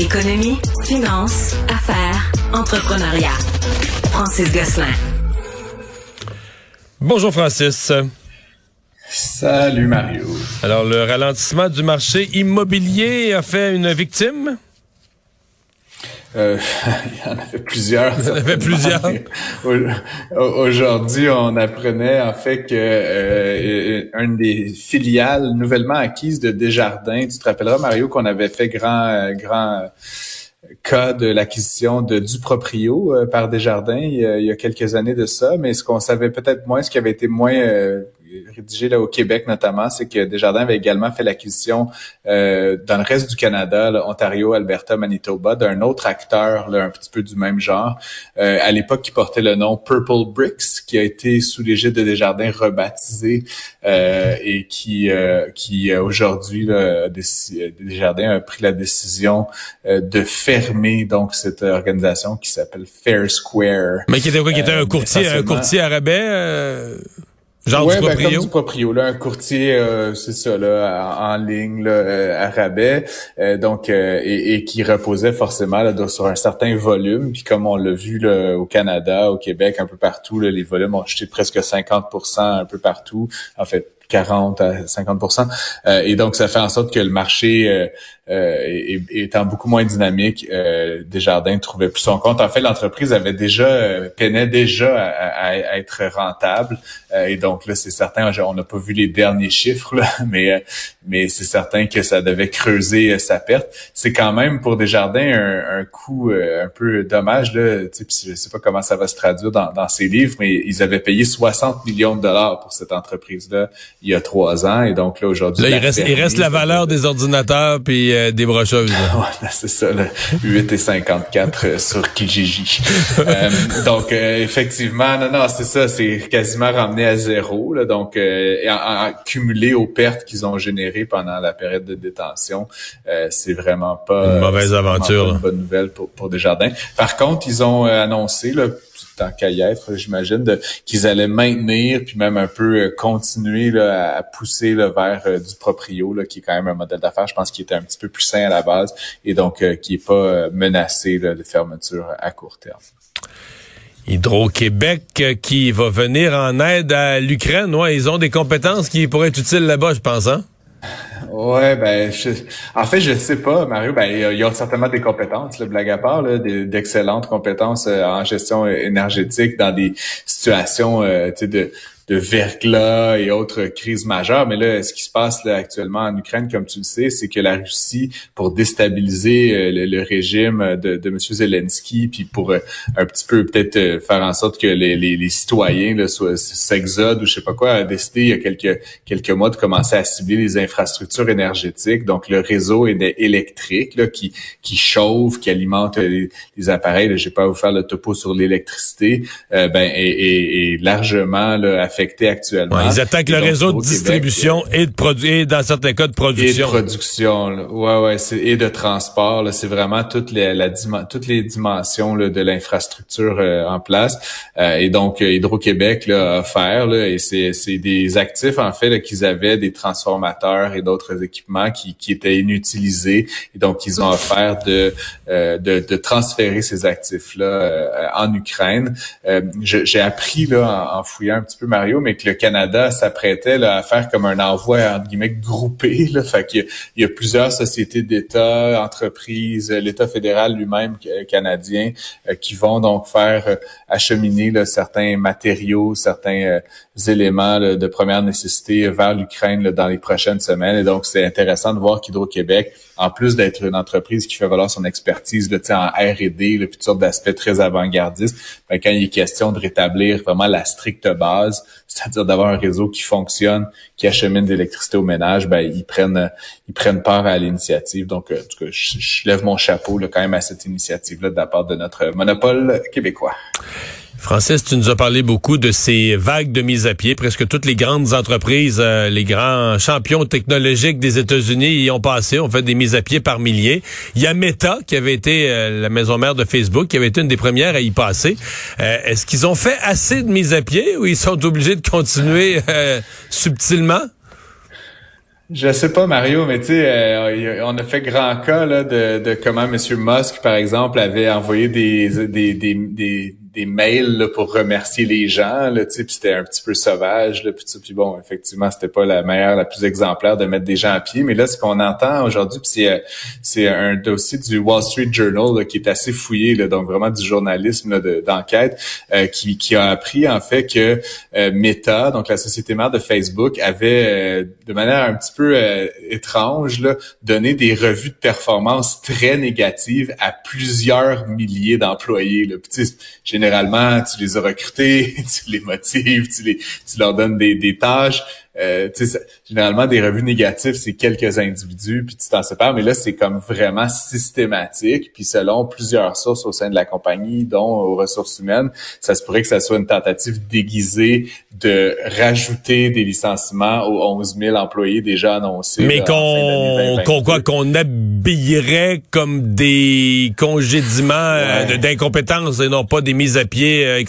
Économie, finance, affaires, entrepreneuriat. Francis Gosselin. Bonjour Francis. Salut Mario. Alors le ralentissement du marché immobilier a fait une victime? Euh, il y en avait plusieurs. Il y en avait plusieurs. Aujourd'hui, on apprenait en fait que euh, une des filiales nouvellement acquises de Desjardins, tu te rappelleras Mario qu'on avait fait grand euh, grand cas de l'acquisition de du proprio euh, par Desjardins il y, a, il y, a, quelques années de ça, mais ce qu'on savait peut-être moins, ce qui avait été moins rédigé là au Québec notamment, c'est que Desjardins avait également fait l'acquisition euh, dans le reste du Canada, là, Ontario, Alberta, Manitoba, d'un autre acteur là, un petit peu du même genre, euh, à l'époque qui portait le nom Purple Bricks, qui a été sous l'égide de Desjardins rebaptisé euh, et qui euh, qui euh, aujourd'hui Desjardins a pris la décision euh, de fermer donc cette organisation qui s'appelle Fair Square. Mais qui était quoi, qui était un courtier, un courtier à Genre ouais, du proprio? Ben, comme du proprio, là, un courtier, euh, c'est ça, là, en, ligne, là, euh, à rabais, euh, donc, et, et, qui reposait forcément là, sur un certain volume. Puis comme on l'a vu là, au Canada, au Québec, un peu partout, là, les volumes ont jeté presque 50% un peu partout. En fait, 40 à 50 euh, Et donc, ça fait en sorte que le marché euh, euh étant beaucoup moins dynamique, euh, Desjardins trouvait plus son compte. En fait, l'entreprise avait déjà euh, peinait déjà à, être rentable. et donc là, c'est certain, on n'a pas vu les derniers chiffres, là, mais mais c'est certain que ça devait creuser sa perte. C'est quand même pour Desjardins un, un coût un peu dommage. Là, je sais pas comment ça va se traduire dans, dans ces livres, mais ils avaient payé 60 millions de dollars pour cette entreprise-là il y a trois ans. Et donc là, aujourd'hui... Là, il reste, il reste la valeur des ordinateurs puis euh, des brocheuses. ouais, c'est ça, là, 8 et 54 euh, sur Kijiji. euh, donc, euh, effectivement, non, non, c'est ça, c'est quasiment ramené à zéro. Là, donc, en, cumulé aux pertes qu'ils ont générées pendant la période de détention, c'est vraiment pas... Une mauvaise aventure. une bonne nouvelle pour, pour Desjardins. Par contre, ils ont annoncé... Là, tant qu'à j'imagine, qu'ils allaient maintenir puis même un peu euh, continuer à pousser vers euh, du proprio, qui est quand même un modèle d'affaires, je pense, qui était un petit peu plus sain à la base et donc euh, qui est pas menacé de fermeture à court terme. Hydro-Québec qui va venir en aide à l'Ukraine. Ils ont des compétences qui pourraient être utiles là-bas, je pense. Hein? Ouais, ben, en fait, je sais pas, Mario. Ben, il y, a certainement des compétences, le blague à part, d'excellentes compétences euh, en gestion énergétique dans des situations, euh, tu sais, de de verglas et autres crises majeures. Mais là, ce qui se passe là, actuellement en Ukraine, comme tu le sais, c'est que la Russie, pour déstabiliser euh, le, régime de, de M. Zelensky, puis pour euh, un petit peu peut-être euh, faire en sorte que les, les, les citoyens s'exodent ou je sais pas quoi, a décidé il y a quelques, quelques mois de commencer à cibler les infrastructures énergétiques, donc le réseau électrique là, qui, qui chauffe, qui alimente les, appareils. Je vais pas vous faire le topo sur l'électricité, ben, est, largement là, actuellement. ils attaquent le réseau de distribution et de produits, dans certains cas de production. Et de production, là. ouais, ouais, et de transport. C'est vraiment toutes les, la, toutes les dimensions là, de l'infrastructure euh, en place. Euh, et donc, euh, Hydro-Québec là, a offert, là, et c'est des actifs en fait qu'ils avaient, des transformateurs et d'autres équipements qui, qui étaient inutilisés. Et donc, ils ont offert de, de, de, transférer ces actifs-là en Ukraine. J'ai appris là, en, en fouillant un petit peu Mario, mais que le Canada s'apprêtait à faire comme un envoi entre guillemets groupé. Là. Fait qu'il y, a, plusieurs sociétés d'État, entreprises, l'État fédéral lui-même euh, canadien, euh, qui vont donc faire euh, acheminer là, certains matériaux, certains éléments de première nécessité vers l'Ukraine dans les prochaines semaines. Et donc, c'est intéressant de voir qu'Hydro-Québec, en plus d'être une entreprise qui fait valoir son expertise là, en R&D, toutes sortes d'aspects très avant-gardistes, ben, quand il est question de rétablir vraiment la stricte base, c'est-à-dire d'avoir un réseau qui fonctionne, qui achemine de l'électricité au ménage, ben ils prennent ils prennent part à l'initiative. Donc, en tout cas, je, lève mon chapeau là, quand même à cette initiative-là de la part de notre monopole québécois. Francis, tu nous as parlé beaucoup de ces vagues de mise à pied. Presque toutes les grandes entreprises, euh, les grands champions technologiques des États-Unis y ont passé, ont fait des mises à pied par milliers. Il y a Meta, qui avait été euh, la maison mère de Facebook, qui avait été une des premières à y passer. Euh, est-ce qu'ils ont fait assez de mises à pied ou ils sont obligés de continuer subtilement? Je sais pas, Mario, mais tu sais, on a fait grand cas de, de comment M. Musk, par exemple, avait envoyé des des mails là, pour remercier les gens, là, puis c'était un petit peu sauvage, là, puis, puis bon, effectivement, c'était pas la meilleure, la plus exemplaire de mettre des gens à pied, mais là, ce qu'on entend aujourd'hui, c'est euh, c'est un dossier du Wall Street Journal là, qui est assez fouillé, là, donc vraiment du journalisme d'enquête, euh, qui, qui a appris en fait que euh, Meta, donc la société mère de Facebook, avait de manière un petit peu étrange là, donné des revues de performance très négatives à plusieurs milliers d'employés. Là. Puis, généralement, tu les as recrutés, tu les motives, tu, leur donnes des, des tâches. Euh, généralement, des revues négatives, c'est quelques individus, puis tu t'en sépares, mais là, c'est comme vraiment systématique. Puis selon plusieurs sources au sein de la compagnie, dont aux ressources humaines, ça se pourrait que ça soit une tentative déguisée de rajouter des licenciements aux 11 000 employés déjà annoncés. Mais qu'on quoi qu'on habillerait comme des congédiements euh, d'incompétence et non pas des mises à pied euh,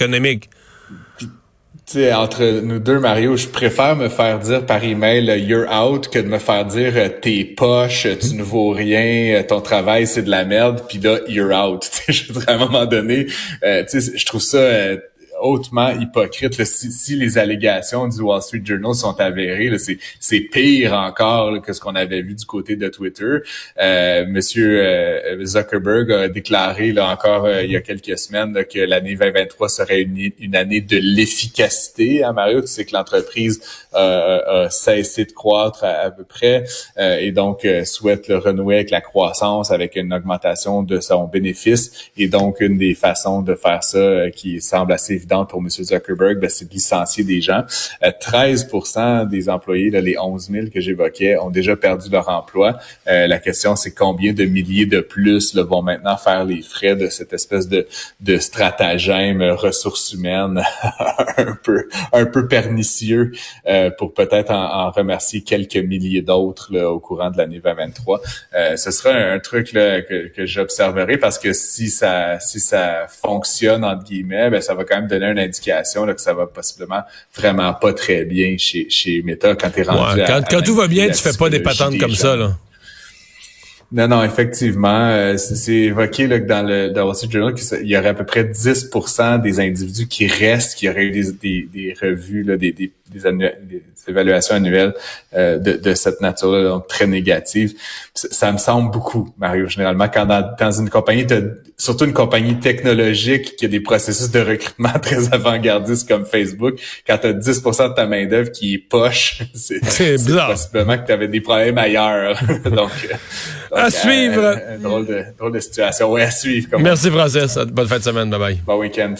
entre nous deux, Mario, je préfère me faire dire par email euh, you're out que de me faire dire euh, t'es poche, tu ne vaux rien, euh, ton travail c'est de la merde, puis là you're out. je à un moment donné, je trouve ça hautement hypocrite. Si, les allégations du Wall Street Journal sont avérées, c'est pire encore que ce qu'on avait vu du côté de Twitter. Euh, Monsieur euh, Zuckerberg a déclaré là, encore euh, il y a quelques semaines que l'année 2023 serait une, année de l'efficacité. Hein, Mario, tu sais que l'entreprise a cessé de croître à, peu près et donc souhaite le renouer avec la croissance, avec une augmentation de son bénéfice. Et donc, une des façons de faire ça qui semble assez évidente pour M. Zuckerberg, ben, c'est de licencier des gens. 13 euh, des employés, là, les 11 000 que j'évoquais, ont déjà perdu leur emploi. Euh, la question, c'est combien de milliers de plus là, vont maintenant faire les frais de cette espèce de, de stratagème ressources humaines un peu un peu pernicieux euh, pour peut-être en, remercier quelques milliers d'autres au courant de l'année 2023. ce sera un, truc là, que, que j'observerai parce que si ça si ça fonctionne entre guillemets, ben, ça va quand même donner une indication là, que ça va possiblement vraiment pas très bien chez, chez Meta quand tu es rendu Quand, tout va bien, tu fais pas des patentes comme ça. Là. Non, non, effectivement, euh, c'est évoqué là, que dans le dans Wall Street Journal qu'il y aurait à peu près 10% des individus qui restent, qui auraient eu des, des, des revues, là, des, des, des, évaluations annuelles euh, de, de, cette nature-là, donc très négatives. Ça, me semble beaucoup, Mario, généralement, quand dans, dans une compagnie, surtout une compagnie technologique qui a des processus de recrutement très avant-gardistes comme Facebook, quand tu as 10% de ta main-d'œuvre qui est poche, c'est bizarre. possiblement que tu avais des problèmes ailleurs. donc, à suivre. drôle, de, drôle de situation. Oui, à suivre. Merci, Francis. Bonne fin de semaine. Bye bye. Bon week-end.